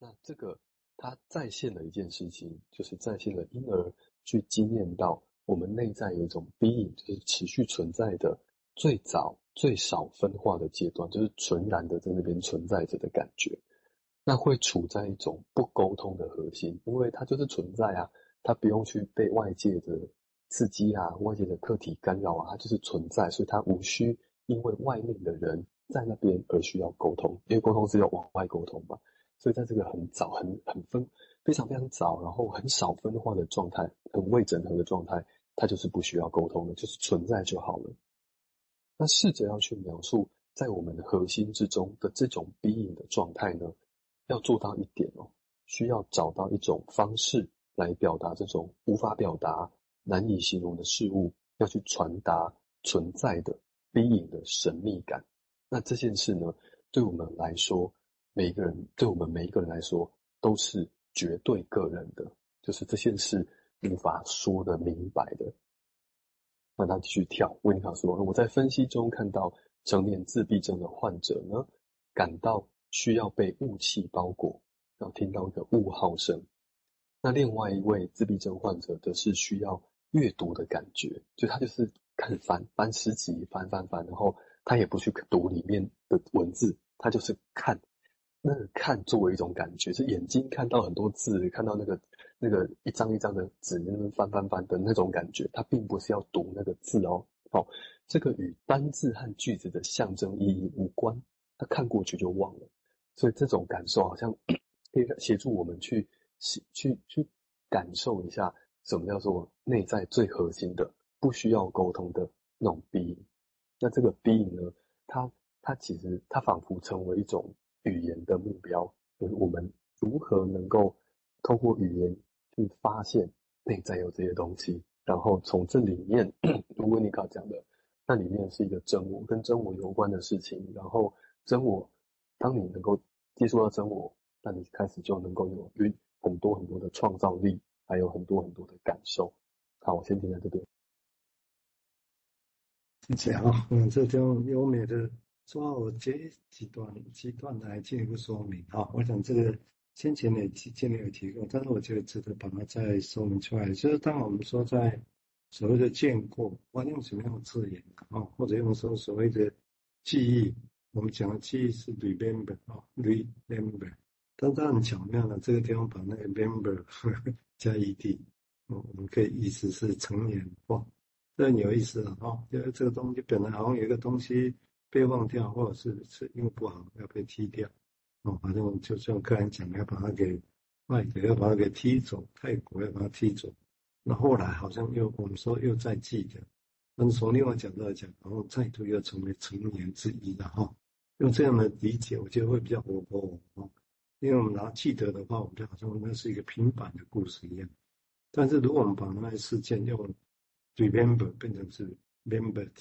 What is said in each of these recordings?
那这个它再现了一件事情，就是再现了婴儿去经验到我们内在有一种 being，就是持续存在的最早最少分化的阶段，就是纯然的在那边存在着的感觉。那会处在一种不沟通的核心，因为它就是存在啊，它不用去被外界的刺激啊、外界的客体干扰啊，它就是存在，所以它无需因为外面的人在那边而需要沟通，因为沟通是要往外沟通嘛。所以在这个很早、很很分、非常非常早，然后很少分化的状态、很未整合的状态，它就是不需要沟通的，就是存在就好了。那试着要去描述在我们的核心之中的这种阴影的状态呢？要做到一点哦，需要找到一种方式来表达这种无法表达、难以形容的事物，要去传达存在的阴影的神秘感。那这件事呢，对我们来说，每一个人，对我们每一个人来说，都是绝对个人的，就是这件事无法说得明白的。那他继续跳，温尼卡说：“我在分析中看到成年自闭症的患者呢，感到。”需要被雾气包裹，然后听到一个雾号声。那另外一位自闭症患者则是需要阅读的感觉，就他就是开始翻翻诗集，翻翻翻，然后他也不去读里面的文字，他就是看，那个看作为一种感觉，是眼睛看到很多字，看到那个那个一张一张的纸，那边翻翻翻的那种感觉，它并不是要读那个字哦。好，这个与单字和句子的象征意义无关，他看过去就忘了。所以这种感受好像 可以协助我们去去去感受一下什么叫做内在最核心的、不需要沟通的那种 B。那这个 B 呢，它它其实它仿佛成为一种语言的目标，就是我们如何能够透过语言去发现内在有这些东西，然后从这里面，如温尼卡讲的，那里面是一个真我，跟真我有关的事情，然后真我。当你能够接触到真我，那你开始就能够有很多很多的创造力，还有很多很多的感受。好，我先停在这边。谢谢啊，嗯，这种优美的说，我接几段几段来进一步说明啊。我想这个先前也前前面有提过，但是我觉得值得把它再说明出来。就是当我们说在所谓的见过，我用什么样的字眼啊，或者用说所谓的记忆。我们讲的记忆是 remember 啊，remember，但是很巧妙的，这个地方把那个 remember 加 ed，我们可以意思是成年化，这很有意思啊，哈，因为这个东西本来好像有一个东西被忘掉，或者是是因为不好要被踢掉，哦，反正我们就像客人讲，要把它给卖掉，要把它给踢走，泰国要把它踢走，那后来好像又我们说又再记得。但是从另外角度来讲，然后再度又成为成年之一了哈。用这样的理解，我觉得会比较活泼哦。因为我们拿记得的话，我们就好像那是一个平板的故事一样。但是如果我们把那些事件用 remember 变成是 remembered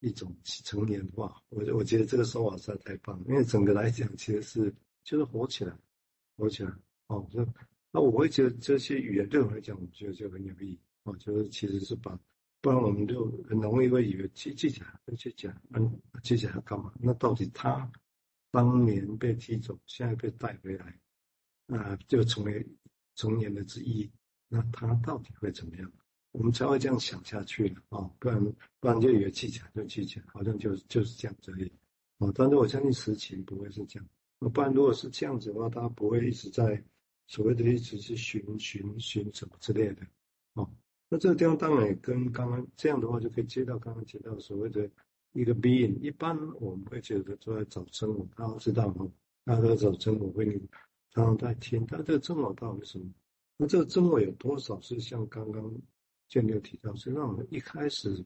一种成年化，我我觉得这个说法实在太棒。因为整个来讲，其实是就是活起来，活起来哦。就那我会觉得这些语言对我来讲，我觉得就很有意义哦。就是其实是把。不然我们就很容易会以为记记起来，记起来，嗯，记起来干嘛？那到底他当年被踢走，现在被带回来，啊、就成为成年的之一，那他到底会怎么样？我们才会这样想下去了啊、哦！不然不然就以为记起来就技巧，好像就就是这样子而已。啊、哦，但是我相信实情不会是这样。不然如果是这样子的话，他不会一直在所谓的一直是寻寻寻什么之类的，哦。那这个地方当然也跟刚刚这样的话，就可以接到刚刚提到所谓的一个 being。一般我们会觉得都在找真我，大家知道吗？大家都在找真我，会你常常在听，但这个真我到底是什么？那这个真我有多少是像刚刚就没有提到，是让我们一开始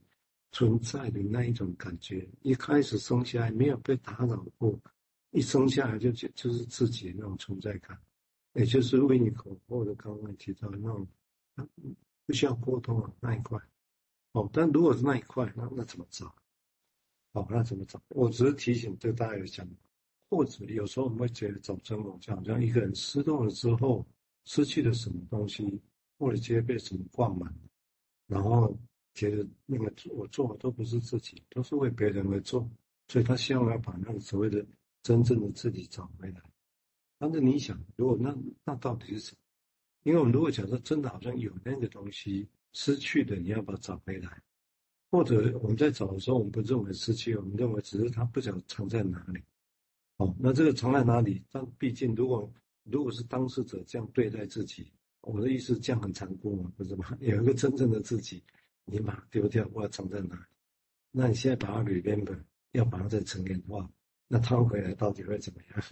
存在的那一种感觉，一开始生下来没有被打扰过，一生下来就就是自己那种存在感，也就是为你口或者刚刚提到那种。不需要沟通的那一块，哦，但如果是那一块，那那怎么找？哦，那怎么找？我只是提醒，对大家有讲，或者有时候我们会觉得找真我，就好像一个人失落了之后，失去了什么东西，或者直接被什么灌满，然后觉得那个我做的都不是自己，都是为别人而做，所以他希望要把那个所谓的真正的自己找回来。但是你想，如果那那到底是什么？因为我们如果假设真的好像有那个东西失去的，你要把它找回来，或者我们在找的时候，我们不认为失去，我们认为只是他不想藏在哪里。哦，那这个藏在哪里？但毕竟，如果如果是当事者这样对待自己，我的意思这样很残酷嘛，不是吗？有一个真正的自己，你把它丢掉，我要藏在哪里？那你现在把它 remember，要把它再成年化，那掏回来到底会怎么样？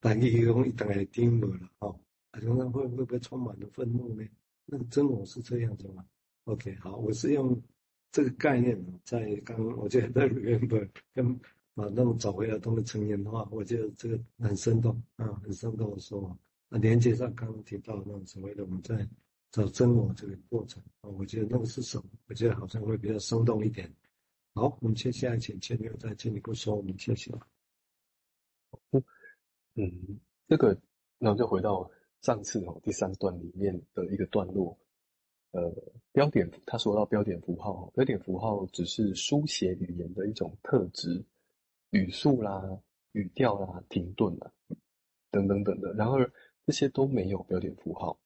大家一共一大概听过了哦。啊，常常会会不会充满了愤怒呢？那个真我是这样子吗？OK，好，我是用这个概念在刚刚我觉得 remember 跟把那种找回来东西成年化，我觉得这个很生动啊，很生动的说。那连接上刚刚提到那种所谓的我们在找真我这个过程啊，我觉得那个是什么？我觉得好像会比较生动一点。好，我们接下来请千六再进一步说，我们谢谢。嗯，这个，那我就回到。上次哦，第三段里面的一个段落，呃，标点他说到标点符号，标点符号只是书写语言的一种特质，语速啦、语调啦、停顿啦等等等的。然而这些都没有标点符号，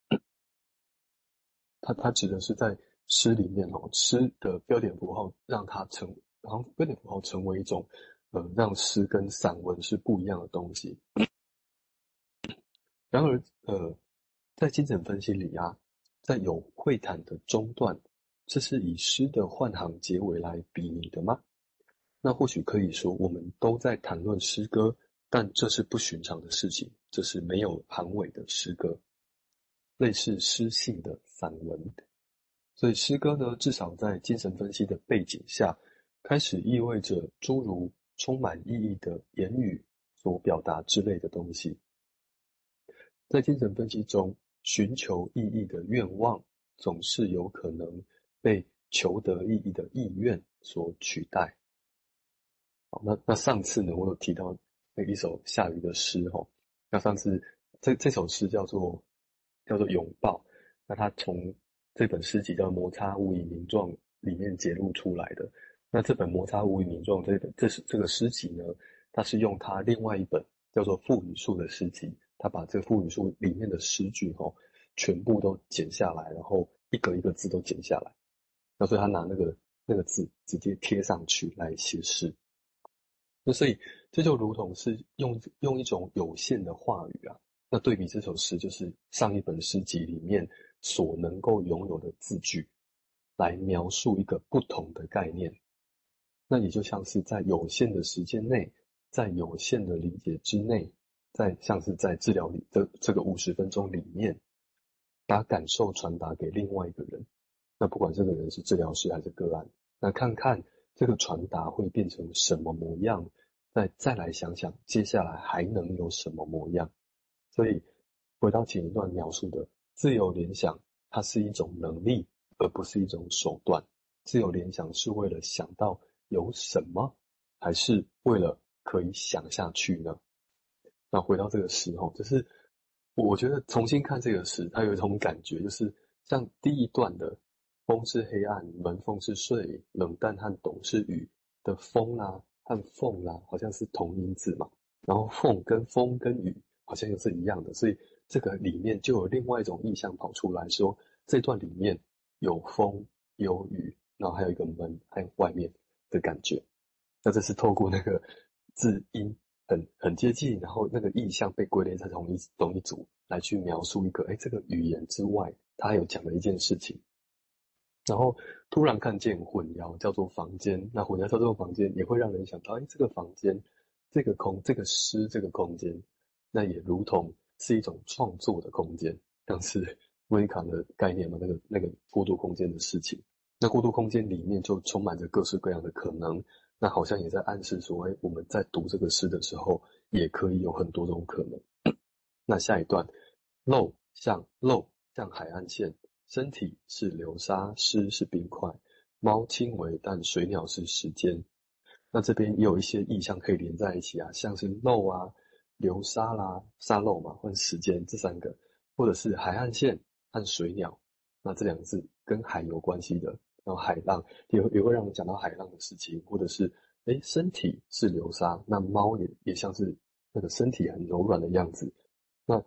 它它指的是在诗里面哦，诗的标点符号让它成，然后标点符号成为一种呃，让诗跟散文是不一样的东西。然而，呃，在精神分析里啊，在有会谈的中段，这是以诗的换行结尾来比拟的吗？那或许可以说，我们都在谈论诗歌，但这是不寻常的事情，这是没有行尾的诗歌，类似诗性的散文。所以，诗歌呢，至少在精神分析的背景下，开始意味着诸如充满意义的言语所表达之类的东西。在精神分析中，寻求意义的愿望总是有可能被求得意义的意愿所取代。好，那那上次呢，我有提到那一首夏雨的诗哈。那上次这这首诗叫做叫做拥抱。那他从这本诗集叫《摩擦无以名状》里面节录出来的。那这本《摩擦无以名状》这本这是这个诗集呢，它是用他另外一本叫做《腹语术》的诗集。他把这个腹语术里面的诗句吼，全部都剪下来，然后一格一个字都剪下来，那所以他拿那个那个字直接贴上去来写诗。那所以这就如同是用用一种有限的话语啊，那对比这首诗，就是上一本诗集里面所能够拥有的字句，来描述一个不同的概念。那也就像是在有限的时间内，在有限的理解之内。在像是在治疗里的这个五十分钟里面，把感受传达给另外一个人，那不管这个人是治疗师还是个案，那看看这个传达会变成什么模样，再再来想想接下来还能有什么模样。所以回到前一段描述的自由联想，它是一种能力，而不是一种手段。自由联想是为了想到有什么，还是为了可以想下去呢？那回到这个时候，就是我觉得重新看这个诗，它有一种感觉，就是像第一段的“风是黑暗，门缝是睡，冷淡和懂是雨”的“风”啊和“凤”啦，好像是同音字嘛。然后“凤”跟“风”跟“雨”好像又是一样的，所以这个里面就有另外一种意象跑出来说，这段里面有风有雨，然后还有一个门，还有外面的感觉。那这是透过那个字音。很很接近，然后那个意象被归类在同一同一组来去描述一个，哎，这个语言之外，他有讲了一件事情。然后突然看见混淆叫做房间，那混淆叫做房间，也会让人想到，哎，这个房间，这个空，这个诗，这个空间，那也如同是一种创作的空间，像是 维卡的概念嘛，那个那个过渡空间的事情。那过渡空间里面就充满着各式各样的可能。那好像也在暗示说，哎，我们在读这个诗的时候，也可以有很多种可能。那下一段，漏像漏像海岸线，身体是流沙，诗是冰块，猫轻微，但水鸟是时间。那这边也有一些意象可以连在一起啊，像是漏啊、流沙啦、沙漏嘛，或时间这三个，或者是海岸线和水鸟，那这两个字跟海有关系的。然后海浪也会也会让我们讲到海浪的事情，或者是诶身体是流沙，那猫也也像是那个身体很柔软的样子，那